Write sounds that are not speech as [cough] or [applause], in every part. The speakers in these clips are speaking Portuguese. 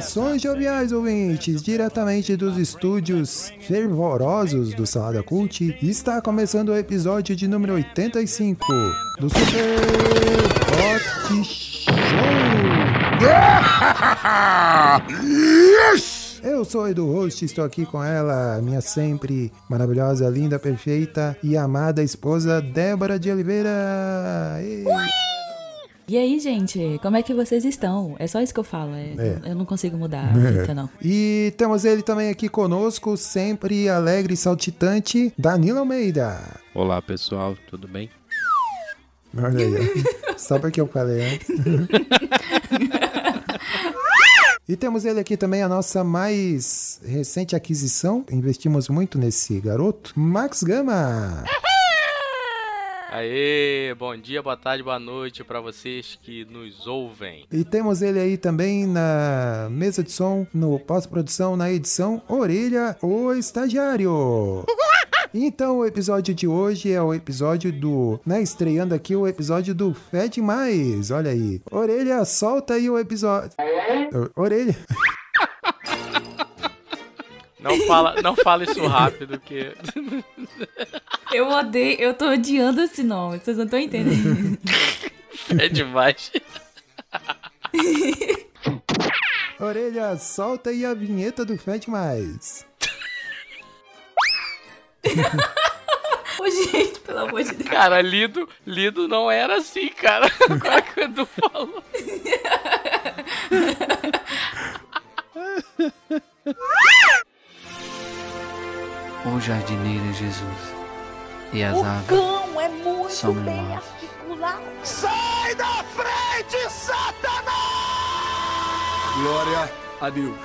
Saudações joviais ouvintes, diretamente dos estúdios fervorosos do Salada Cult, está começando o episódio de número 85 do Super Pot Show. [laughs] Yes! Eu sou Edu Host, estou aqui com ela, minha sempre maravilhosa, linda, perfeita e amada esposa Débora de Oliveira. E... E aí, gente, como é que vocês estão? É só isso que eu falo, é, É. eu não consigo mudar a [laughs] fita, não. E temos ele também aqui conosco, sempre alegre e saltitante, Danilo Almeida. Olá pessoal, tudo bem? Olha aí, ó. [laughs] só porque eu falei antes. [laughs] E temos ele aqui também, a nossa mais recente aquisição. Investimos muito nesse garoto, Max Gama. Aê, bom dia, boa tarde, boa noite pra vocês que nos ouvem. E temos ele aí também na mesa de som, no pós-produção, na edição Orelha, o estagiário. [laughs] Então, o episódio de hoje é o episódio do. Né, estreando aqui o episódio do Fed Mais. Olha aí. Orelha, solta aí o episódio. Orelha. Não fala, não fala isso rápido que [laughs] Eu odeio, eu tô odiando esse nome, vocês não estão entendendo. é demais. Orelha, solta aí a vinheta do Fed Mais. Ô, gente, pelo amor de Deus. Cara, lido, lido não era assim, cara. Agora que o Edu falou. O jardineiro é Jesus e as O aves cão é muito são bem articulado. Sai da frente, Satanás! Glória a Deus.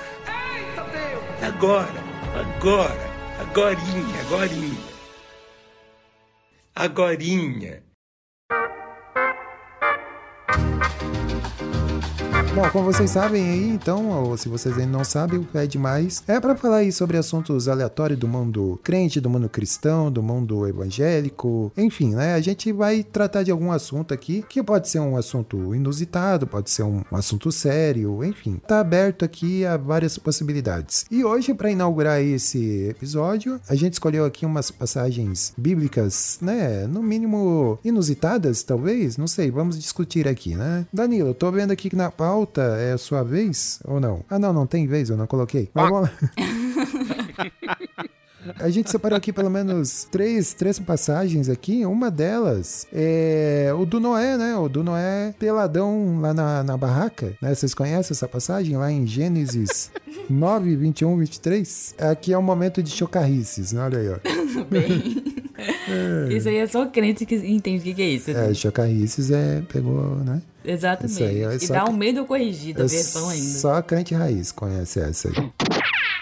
Agora, agora, agorinha, agorinha. Agorinha. Bom, como vocês sabem aí, então, ou se vocês ainda não sabem, o Fed Mais é para falar aí sobre assuntos aleatórios do mundo crente, do mundo cristão, do mundo evangélico, enfim, né? A gente vai tratar de algum assunto aqui que pode ser um assunto inusitado, pode ser um assunto sério, enfim. Tá aberto aqui a várias possibilidades. E hoje, para inaugurar esse episódio, a gente escolheu aqui umas passagens bíblicas, né? No mínimo inusitadas, talvez, não sei, vamos discutir aqui, né? Danilo, eu tô vendo aqui que na pauta é a sua vez ou não? Ah, não, não tem vez, eu não coloquei. Mas vamos lá. [laughs] A gente separou aqui pelo menos três, três passagens aqui. Uma delas é o do Noé, né? O do Noé peladão lá na, na barraca. Né? Vocês conhecem essa passagem lá em Gênesis 9, 21, 23? Aqui é um momento de chocarrices, né? Olha aí, ó. Bem. Isso aí é só crente que entende o que, que é isso. É, chocarrices é, pegou, né? Exatamente. isso aí, é e dá um medo corrigido, a É versão ainda. Só crente raiz conhece essa aí.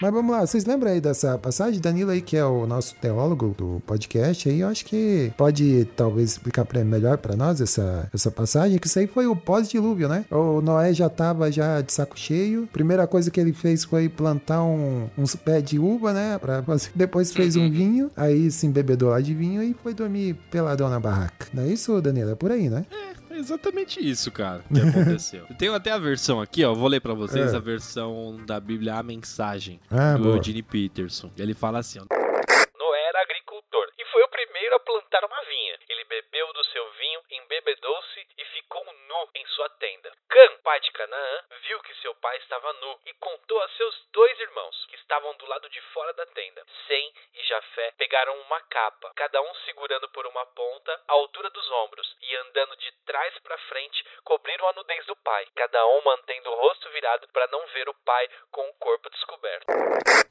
Mas vamos lá, vocês lembram aí dessa passagem? Danilo aí, que é o nosso teólogo do podcast aí, eu acho que pode talvez explicar pra, melhor pra nós essa, essa passagem, que isso aí foi o pós-dilúvio, né? O Noé já tava já de saco cheio. Primeira coisa que ele fez foi plantar um, uns pés de uva, né? Pra, fazer- depois fez um vinho, aí se embebedou lá de vinho e foi dormir peladão na barraca. Não é isso, Danilo? É por aí, né? É exatamente isso, cara, que aconteceu. [laughs] Eu tenho até a versão aqui, ó, vou ler pra vocês É. a versão da Bíblia A Mensagem, Ah, do boa. Gene Peterson. Ele fala assim, ó. Noé era agricultor e foi o primeiro a plantar uma vinha. Ele bebeu do seu vinho, embebedou-se e ficou nu em sua tenda. Cã, pai de Canaã, viu que seu pai estava nu e contou a seus dois irmãos, que estavam do lado de fora da tenda. Sem e Jafé pegaram uma capa, cada um segurando por uma ponta à altura dos ombros, e andando de trás para frente, cobriram a nudez do pai, cada um mantendo o rosto virado para não ver o pai com o corpo descoberto.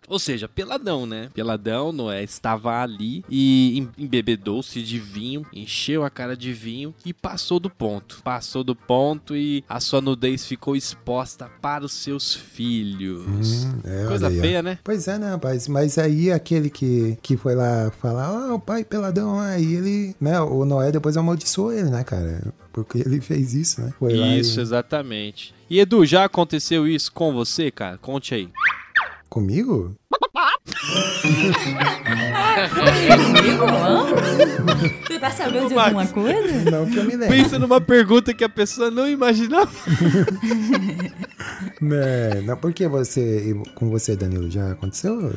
Ou seja, peladão, né? Peladão, Noé estava ali e em- embebedou-se de vinho, encheu a cara de vinho e passou do ponto. Passou do ponto e a sua nudez ficou exposta para os seus filhos. Hum, é, Coisa aí, ó. feia, né? Pois é, né, rapaz? Mas aí aquele que, que foi lá falar ah, o pai peladão lá. E ele, né, o Noé depois amaldiçoou ele, né, cara? Porque ele fez isso, né? Foi Isso, e- exatamente. E Edu, já aconteceu isso com você, cara? Conte aí. Comigo? [laughs] Você tá sabendo de alguma coisa? Não que eu me lembre. Pensa numa pergunta que a pessoa não imaginava. [laughs] Né, não, por que você, com você, Danilo, já aconteceu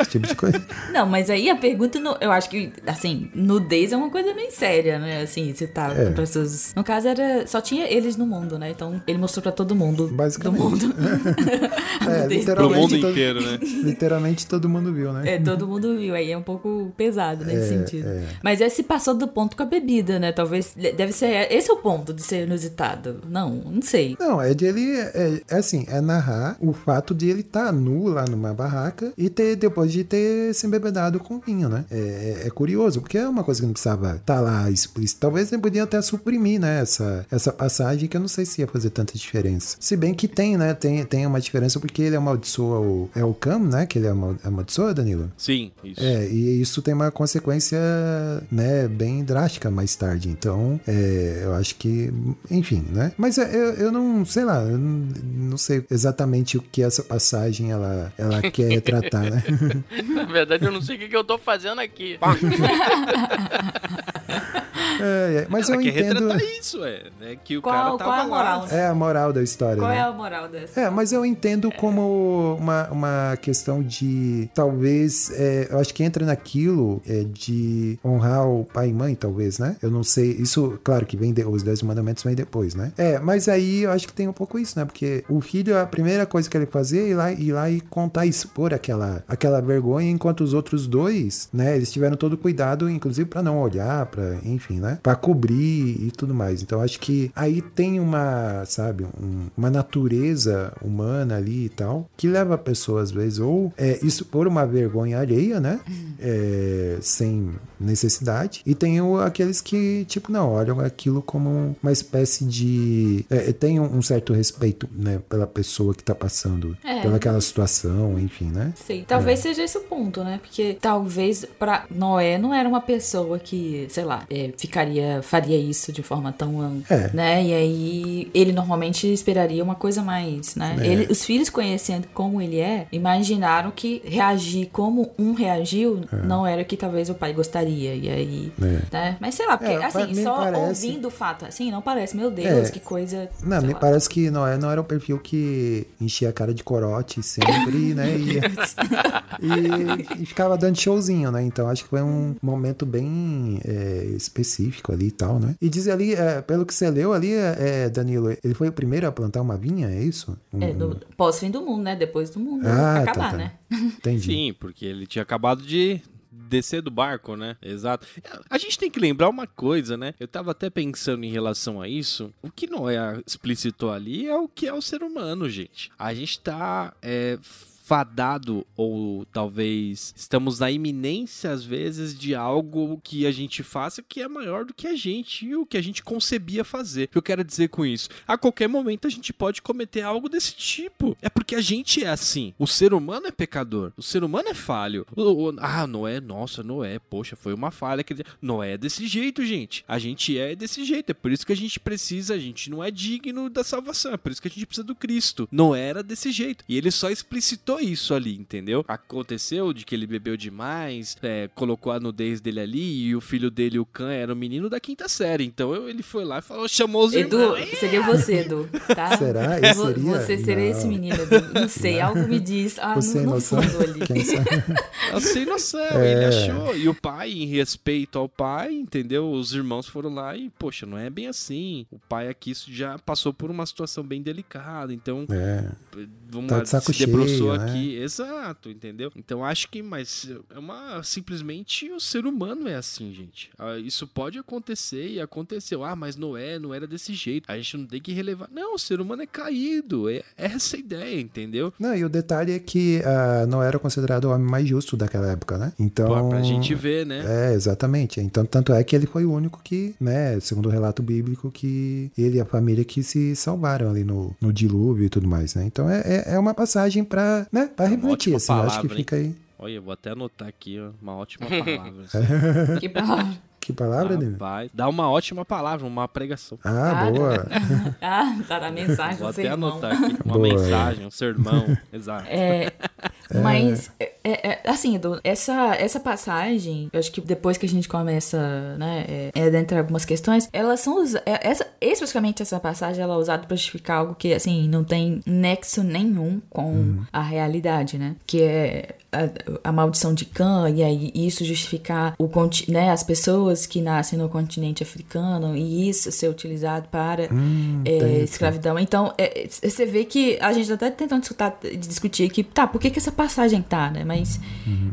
esse tipo de coisa? Não, mas aí a pergunta, no- eu acho que, assim, nudez é uma coisa bem séria, né? Assim, você tá É. com pessoas. No caso, era. Só tinha eles no mundo, né? Então ele mostrou pra todo mundo. Basicamente. Do mundo. [laughs] É, literalmente, mundo todo, inteiro, né? literalmente todo mundo viu, né? É, todo mundo viu. Aí é um pouco pesado nesse É, sentido. é. Mas esse passou do ponto com a bebida, né? Talvez. Deve ser. Esse é o ponto de ser inusitado. Não, não sei. Não, é de ele, é, é assim, é narrar o fato de ele estar nu lá numa barraca e ter, depois de ter se embebedado com vinho, né? É, é- é curioso, porque é uma coisa que não precisava estar lá explícito. Talvez ele podia até suprimir, né, essa, essa passagem que eu não sei se ia fazer tanta diferença. Se bem que tem, né, tem, tem uma diferença porque ele amaldiçoa o, é o Cam, né, que ele amal- amaldiçoa, Danilo? Sim, isso. É, e isso tem uma consequência, né, bem drástica mais tarde. Então, é, eu acho que, enfim, né? Mas é, eu, eu não, sei lá, eu não, sei exatamente o que essa passagem ela, ela [laughs] quer retratar, né? Na verdade, eu não sei o que, que eu tô fazendo aqui. [laughs] É, é, mas Ela eu quer entendo. retratar isso, é. Né? Que o Qual, cara qual tava é a moral? lá. É a moral da história, Qual né? é a moral dessa? É, mas eu entendo como uma, uma questão de talvez, é, eu acho que entra naquilo é, de honrar o pai e mãe, talvez, né? Eu não sei, isso, claro que vem de, os dez mandamentos vem depois, né? É, mas aí eu acho que tem um pouco isso, né? Porque o filho, a primeira coisa que ele fazia é ir lá, ir lá e contar, expor aquela, aquela vergonha, enquanto os outros dois, né? Eles tiveram todo cuidado, inclusive para não olhar, para enfim, né? Para cobrir e tudo mais. Então acho que aí tem uma, sabe, um- uma natureza humana ali e tal, que leva a pessoa às vezes ou é, isso por uma vergonha alheia, né? É, sem necessidade. E tem o- aqueles que, tipo, não, olham aquilo como uma espécie de. É, tem um, um certo respeito, né, pela pessoa que tá passando, É. pelaquela situação, enfim, né? Sei. Talvez seja esse o ponto, né? Porque talvez pra Noé não era uma pessoa que, sei lá, é, ficaria, faria isso de forma tão, É. né? E aí ele normalmente esperaria uma coisa mais, né? É. Ele, os filhos conhecendo como ele é, imaginaram que reagir como um reagiu não era o que talvez o pai gostaria. E aí, É. né? Mas sei lá, porque É, assim, só parece- ouvindo o fato, assim, não parece, meu Deus, É. que coisa. Não, me lá. parece que Noé não era o perfil que enchia a cara de corote sempre, né? E, [laughs] e- e ficava dando showzinho, né? Então acho que foi um momento bem é, específico ali e tal, né? E diz ali, é, pelo que você leu ali, é, Danilo, ele foi o primeiro a plantar uma vinha, é isso? Um- É, do pós-fim do mundo, né? Depois do mundo Ah, tá, acabar, tá. né? Entendi. Sim, porque ele tinha acabado de descer do barco, né? Exato. A gente tem que lembrar uma coisa, né? Eu tava até pensando em relação a isso. O que Noé explicitou ali é o que é o ser humano, gente. A gente tá é, fadado ou talvez estamos na iminência às vezes de algo que a gente faça que é maior do que a gente e o que a gente concebia fazer. O que eu quero dizer com isso? A qualquer momento a gente pode cometer algo desse tipo. É porque a gente é assim. O ser humano é pecador. O ser humano é falho. O- o- ah, Noé, nossa, Noé, poxa, foi uma falha. Dizer, Noé é desse jeito, gente. A gente é desse jeito. É por isso que a gente precisa, a gente não é digno da salvação. É por isso que a gente precisa do Cristo. Noé era desse jeito. E ele só explicitou isso ali, entendeu? Aconteceu de que ele bebeu demais, é, colocou a nudez dele ali e o filho dele, o Can, era o menino da quinta série. Então eu- ele foi lá e falou, chamou os Edu, irmãos. seria você, Edu, tá? Será? Eu seria? Você seria Não. esse menino, Edu. Não sei, algo me diz. Ah, Você no noção? fundo ali. Quem sabe? [laughs] Eu sem noção, É. ele achou. E o pai, em respeito ao pai, entendeu? Os irmãos foram lá e, poxa, não é bem assim. O pai aqui já passou por uma situação bem delicada, então É. vamos Tá lá, de saco se debruçou cheio, né? Aqui. Exato, entendeu? Então acho que, mas é uma. Simplesmente o ser humano é assim, gente. Ah, Isso pode acontecer e aconteceu. Ah, mas Noé não era desse jeito. A gente não tem que relevar. Não, o ser humano é caído. É é essa a ideia, entendeu? Não, e o detalhe é que não era considerado o homem mais justo daquela época, né? Então. Pô, pra gente ver, né? É, exatamente. Então, tanto é que ele foi o único que, né, segundo o relato bíblico, que ele e a família que se salvaram ali no, no dilúvio e tudo mais, né? Então é, é, é uma passagem pra, né, pra refletir, ótima assim, eu acho que palavra, hein? fica aí. Olha, eu vou até anotar aqui ó, uma ótima [laughs] palavra. [laughs] Que palavra. Que palavra? Rapaz, dá uma ótima palavra, uma pregação. Ah, Ah, boa. [laughs] Ah, tá na mensagem Vou até anotar aqui uma Boa. mensagem, um sermão. Exato. É, mas, é, é, assim, Edu, essa, essa passagem, eu acho que depois que a gente começa, né, é, é dentre algumas questões, elas são, é, essa, especificamente essa passagem, ela é usada pra justificar algo que, assim, não tem nexo nenhum com a realidade, né, que é a, a maldição de Cã, e aí isso justificar o, né, as pessoas que nascem no continente africano, e isso ser utilizado para é, tem isso. escravidão. Então, é, é, você vê que a gente tá até tentando discutar, discutir aqui, tá, por que, que essa passagem tá, né? Mas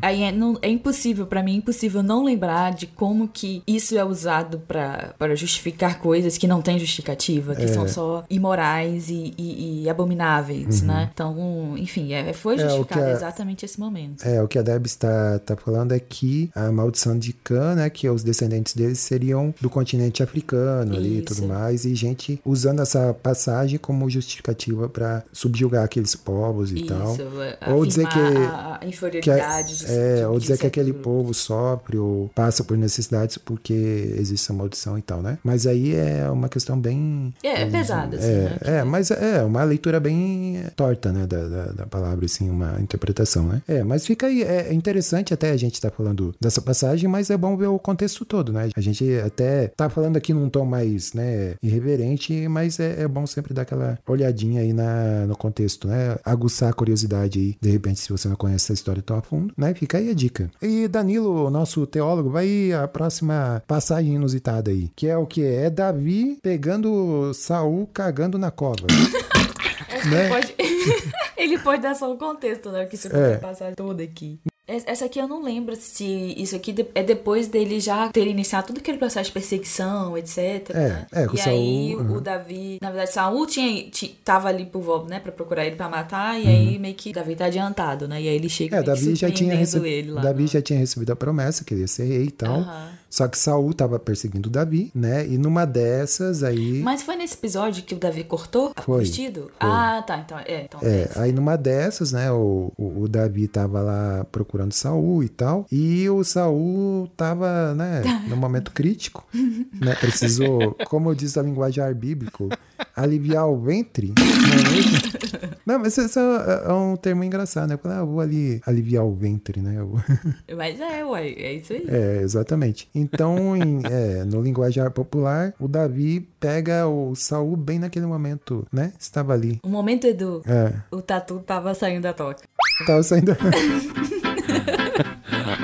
aí é, não- é impossível, pra mim, é impossível não lembrar de como que isso é usado para justificar coisas que não têm justificativa, que são só imorais e, e- e abomináveis, né? Então, enfim, é, foi É, justificado exatamente esse momento. É, o que a Deb está, tá falando é que a maldição de Cã, né, que os descendentes deles seriam do continente africano ali e Isso. tudo mais, e gente usando essa passagem como justificativa para subjugar aqueles povos e tal. Isso, é, Ou dizer que- a, a Que é, inferioridade de, é, de- ou dizer que certo aquele grupo. povo sofre ou passa por necessidades porque existe essa maldição e tal, né? Mas aí é uma questão bem. É, é pesada, assim, é, né? é, mas é uma leitura bem torta, né, da, da, da palavra, assim, uma interpretação, né? É, mas fica aí, é interessante até a gente estar falando dessa passagem, mas é bom ver o contexto todo, né? A gente até tá falando aqui num tom mais, né, irreverente, mas é, é bom sempre dar aquela olhadinha aí na, no contexto, né? Aguçar a curiosidade aí, de repente, se você não conhece essa história tão a fundo, né? Fica aí a dica. E Danilo, nosso teólogo, vai a próxima passagem inusitada aí, que é o que? É Davi pegando Saul cagando na cova. [laughs] né? Pode- [laughs] Ele pode dar só o contexto, né? Porque isso É. passar toda aqui. Es- Essa aqui eu não lembro se isso aqui é depois dele já ter iniciado todo aquele processo de perseguição, etc. É, né? é, com e Saul, aí uhum. o Davi, na verdade, Saul tinha, ti- tava ali por volta, né, pra procurar ele pra matar, e Uhum. aí meio que Davi tá adiantado, né? E aí ele chega É, que Davi já tinha recebido, ele lá. Davi no- já tinha recebido a promessa que ele ia ser rei e tal. Aham. Só que Saul tava perseguindo Davi, né? E numa dessas aí Mas foi nesse episódio que o Davi cortou o Foi, vestido? foi. Ah, tá. Então, é. Então, É, esse. aí numa dessas, né, o, o, o Davi tava lá procurando Saul e tal, e o Saul tava, né, [laughs] no momento crítico, né, precisou, como diz a linguajar bíblico, aliviar o ventre, não é mesmo? [laughs] Não, mas isso é, é um termo engraçado, né, ah, eu vou ali aliviar o ventre, né, eu- [laughs] Mas é, uai, é isso aí. é, exatamente. Então, em- é, no linguajar popular, o Davi pega o Saul bem naquele momento, né, estava ali, O momento, Edu, é, o tatu tava saindo da toca. Tava saindo. [laughs]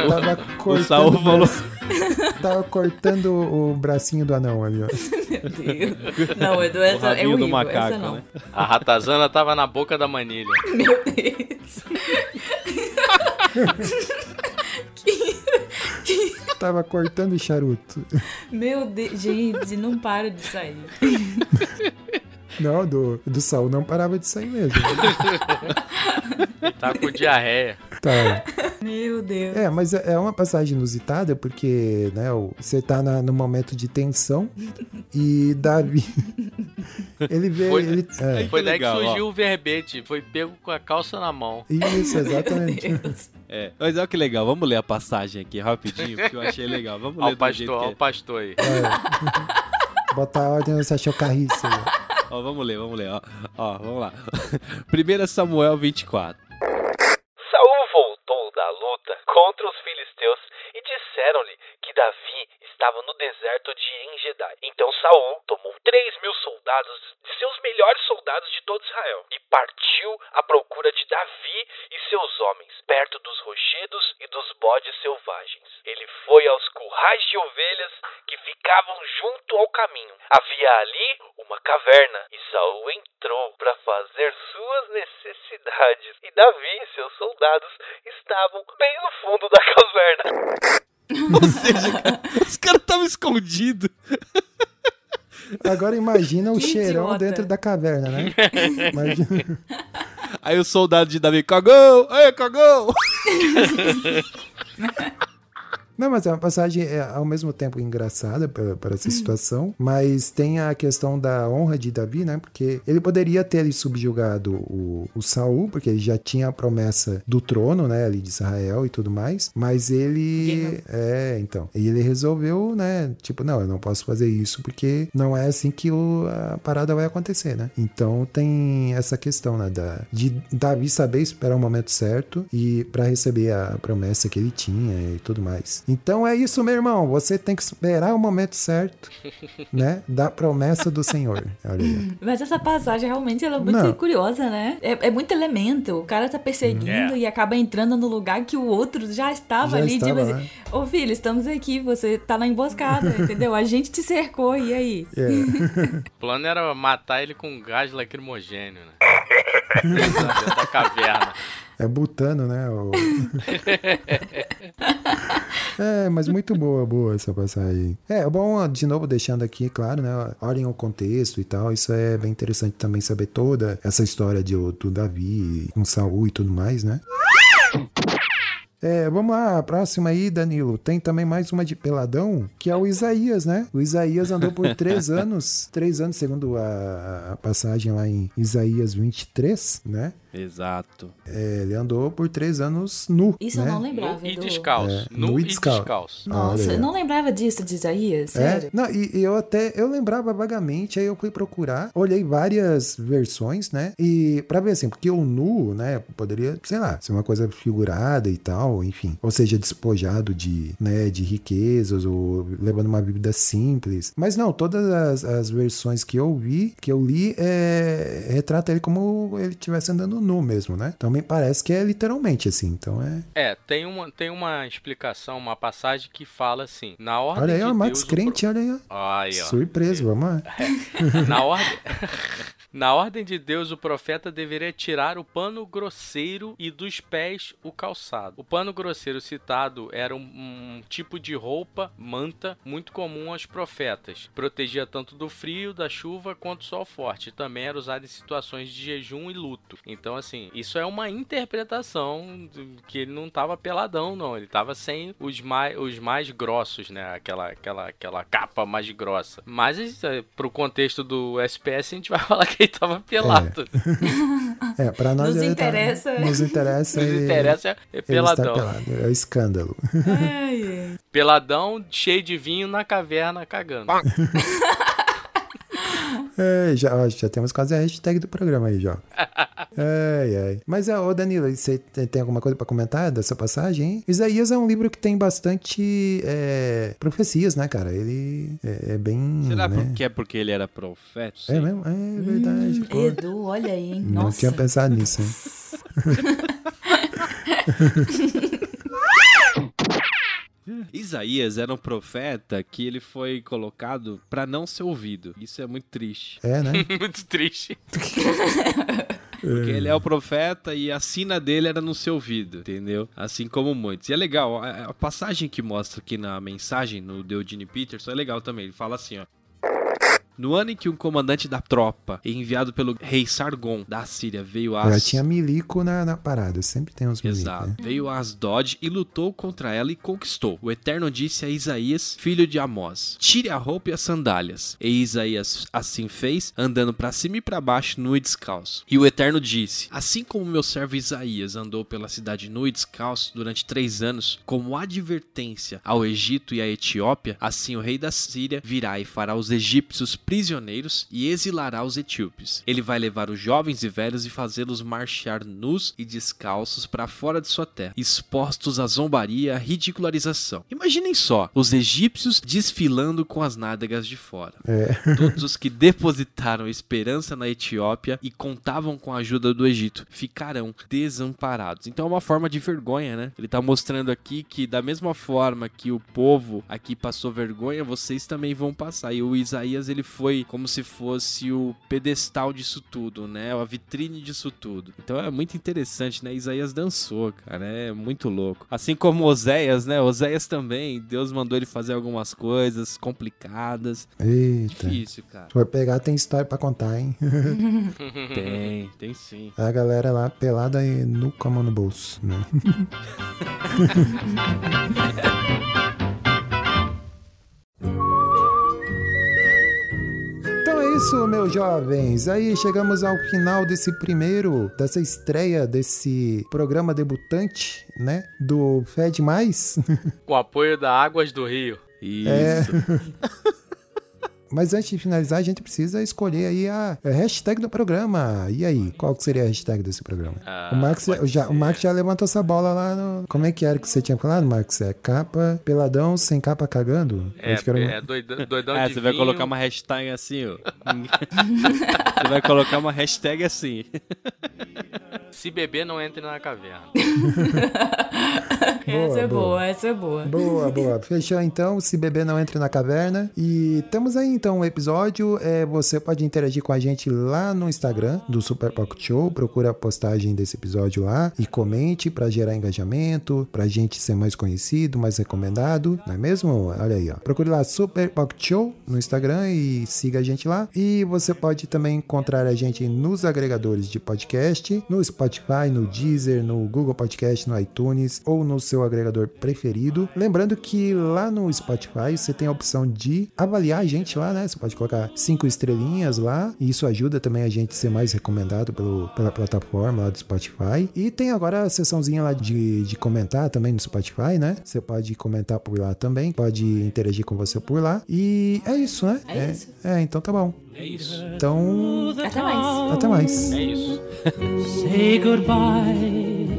Tava cortando. Saul o falou- braço- [laughs] Tava cortando o bracinho do anão ali, ó. Meu Deus. Não, Edu, O essa é horrível. essa macaco, não. né? A ratazana tava na boca da manilha. [laughs] Meu Deus. Tava cortando o charuto. Meu Deus. Gente, não para de sair. Não, do, do Saul não parava de sair mesmo. Tá com diarreia. Tá. [laughs] Meu Deus. É, mas é é uma passagem inusitada porque, né, você tá na- no momento de tensão [laughs] e Davi. [laughs] Ele vê. Foi- ele, é, Foi daí legal, que ó. surgiu o verbete. Foi pego com a calça na mão. isso, exatamente. É, mas olha que legal, vamos ler a passagem aqui rapidinho, porque eu achei legal. Vamos Ó ler o pastor, ó que o pastor aí. Botar a ordem nessa chocarrice. é. Ó, vamos ler, vamos ler, ó. Ó, vamos lá. 1 Samuel 24. Saul voltou da luta contra os filisteus e disseram-lhe que Davi estava no deserto de Engedai. Então Saul tomou três mil soldados de seus melhores soldados de todo Israel e partiu à procura de Davi e seus homens perto dos rochedos e dos bodes selvagens. Ele foi aos currais de ovelhas que ficavam junto ao caminho. Havia ali uma caverna e Saul entrou para fazer suas necessidades e Davi e seus soldados estavam bem no fundo da [laughs] caverna. Ou seja, cara, os caras estavam escondidos. Agora imagina o Que cheirão idiota. dentro da caverna, né? [laughs] Imagina. Aí o soldado de Davi cagou! Ei, cagou! [laughs] Não, mas é uma passagem é, ao mesmo tempo engraçada para essa situação, mas tem a questão da honra de Davi, né? Porque ele poderia ter ali subjugado o, o Saul, porque ele já tinha a promessa do trono, né, ali de Israel e tudo mais, mas ele é, então, e ele resolveu, né, tipo, não, eu não posso fazer isso porque não é assim que o, a parada vai acontecer, né? Então tem essa questão, né, da, de Davi saber esperar o momento certo e para receber a promessa que ele tinha e tudo mais. Então é isso, meu irmão, você tem que esperar o momento certo, [laughs] né, da promessa do Senhor. Mas essa passagem realmente ela é muito Não. curiosa, né? É, é muito elemento. O cara tá perseguindo É. e acaba entrando no lugar que o outro já estava Já ali. estava tipo assim, ô filho, estamos aqui, você tá na emboscada, [laughs] entendeu? A gente te cercou, e aí? É. [laughs] O plano era matar ele com gás lacrimogênio, né? Dentro da caverna. É butano, né? o- é, mas muito boa, boa essa passagem. É, bom, de novo, deixando aqui, claro, né? Olhem o contexto e tal. Isso é bem interessante também saber toda essa história de, do Davi com Saul e tudo mais, né? É, vamos lá, a próxima aí, Danilo. Tem também mais uma de peladão, que é o Isaías, né? O Isaías andou por três [laughs] anos, três anos, segundo a, a passagem lá em Isaías 23, né? Exato. É, ele andou por três anos nu. Isso né? eu não lembrava. Nu e descalço. É, nu, nu e descalço. descalço. Nossa, eu ó. não lembrava disso de Isaías, É, sério. não, e, e eu até, eu lembrava vagamente, aí eu fui procurar, olhei várias versões, né, e pra ver assim, porque o nu, né, poderia, sei lá, ser uma coisa figurada e tal, enfim, ou seja, despojado de, né, de riquezas, ou levando uma vida simples, mas não, todas as, as versões que eu vi, que eu li, é, retrata ele como ele estivesse andando nu mesmo, né, então me parece que é literalmente assim, então é, É, tem uma, tem uma explicação, uma passagem que fala assim: na ordem olha aí, de ó, Max Deus. crente, olha aí, ó. pro- Aí, ó. Surpresa, vamos lá. [laughs] Na ordem, [laughs] na ordem de Deus, o profeta deveria tirar o pano grosseiro e dos pés o calçado. O pano grosseiro citado era um, um tipo de roupa, manta, muito comum aos profetas. Protegia tanto do frio, da chuva, quanto do sol forte. Também era usado em situações de jejum e luto. Então, assim, isso é uma interpretação que ele não estava peladão, não. Ele estava sem os mais, os mais grossos, né? Aquela, aquela, aquela capa mais grossa. Mas, é, pro contexto do SPS, a gente vai [laughs] falar que ele [laughs] tava pelado. [laughs] É, pra nós Nos ele tá- interessa. nos interessa. [laughs] Nos ele- interessa é ele peladão. está pelado, é o escândalo. Ai, ai. Peladão, cheio de vinho na caverna, cagando. É, já, ó, já temos quase a hashtag do programa aí, já. [laughs] Ai, ai. Mas, é, ô Danilo, você tem alguma coisa pra comentar dessa passagem? hein? Isaías é um livro que tem bastante é, profecias, né, cara? Ele é, é bem. Será né? porque é porque ele era profeta? É mesmo? É verdade. pô. Edu, olha aí, hein? Não Nossa. tinha pensado nisso, hein? [laughs] [laughs] Isaías era um profeta que ele foi colocado pra não ser ouvido. Isso é muito triste. É, né? [laughs] Muito triste. [laughs] Porque ele é o profeta e a sina dele era no seu ouvido, entendeu? Assim como muitos. E é legal, a, passagem que mostra aqui na mensagem, no Eugene Peterson, é legal também. Ele fala assim, ó. No ano em que um comandante da tropa, enviado pelo rei Sargon da Síria, veio a Já tinha milico na, na parada, sempre tem uns milico, Exato. né? Veio a Asdod e lutou contra ela e conquistou. O Eterno disse a Isaías, filho de Amós: Tire a roupa e as sandálias. E Isaías assim fez, andando para cima e para baixo, nu e descalço. E o Eterno disse: Assim como meu servo Isaías andou pela cidade nu e descalço durante três anos, como advertência ao Egito e à Etiópia, assim o rei da Síria virá e fará os egípcios prisioneiros e exilará os etíopes. Ele vai levar os jovens e velhos e fazê-los marchar nus e descalços para fora de sua terra, expostos à zombaria e à ridicularização. Imaginem só, os egípcios desfilando com as nádegas de fora. É. [laughs] Todos os que depositaram esperança na Etiópia e contavam com a ajuda do Egito ficarão desamparados. Então é uma forma de vergonha, né? Ele tá mostrando aqui que da mesma forma que o povo aqui passou vergonha, vocês também vão passar. E o Isaías ele foi como se fosse o pedestal disso tudo, né? A vitrine disso tudo. Então é muito interessante, né? Isaías dançou, cara, é muito louco. Assim como Oséias, né? Oséias também, Deus mandou ele fazer algumas coisas complicadas. Eita. Difícil, cara. Se for pegar, tem história pra contar, hein? [laughs] [laughs] Tem, tem sim. A galera lá pelada e nu com a mão no bolso, né? [laughs] isso, meus jovens. Aí chegamos ao final desse primeiro, dessa estreia desse programa debutante, né? Do Fed Mais. [laughs] Com o apoio da Águas do Rio. Isso. É. [laughs] Mas antes de finalizar, a gente precisa escolher aí a hashtag do programa. E aí, qual que seria a hashtag desse programa? Ah, o, Max já, o Max já levantou essa bola lá no. Como é que era que você tinha falado, Max? É capa, peladão, sem capa cagando? É, Acho que era- é doidão, doidão Ah, de você vai vinho. colocar uma hashtag assim, ó. [laughs] você vai colocar uma hashtag assim. Se beber, não entre na caverna. [laughs] essa é boa. boa, essa é boa. Boa, boa. Fechou então. Se beber não entre na caverna. E temos aí então um episódio. É, você pode interagir com a gente lá no Instagram do Super Pocket Show. Procura a postagem desse episódio lá e comente pra gerar engajamento, pra gente ser mais conhecido, mais recomendado. Não é mesmo? Olha aí, ó. Procure lá Super Pocket Show no Instagram e siga a gente lá. E você pode também encontrar a gente nos agregadores de podcast, no Spotify, no Deezer, no Google Podcast, no iTunes ou no seu agregador preferido. Lembrando que lá no Spotify você tem a opção de avaliar a gente lá, né? Você pode colocar cinco estrelinhas lá e isso ajuda também a gente ser mais recomendado pelo, pela plataforma lá do Spotify. E tem agora a seçãozinha lá de, de comentar também no Spotify, né? Você pode comentar por lá também, pode interagir com você por lá. E é isso, né? É isso. É, então tá bom. É isso. Então, Até mais. até mais. É isso. Say goodbye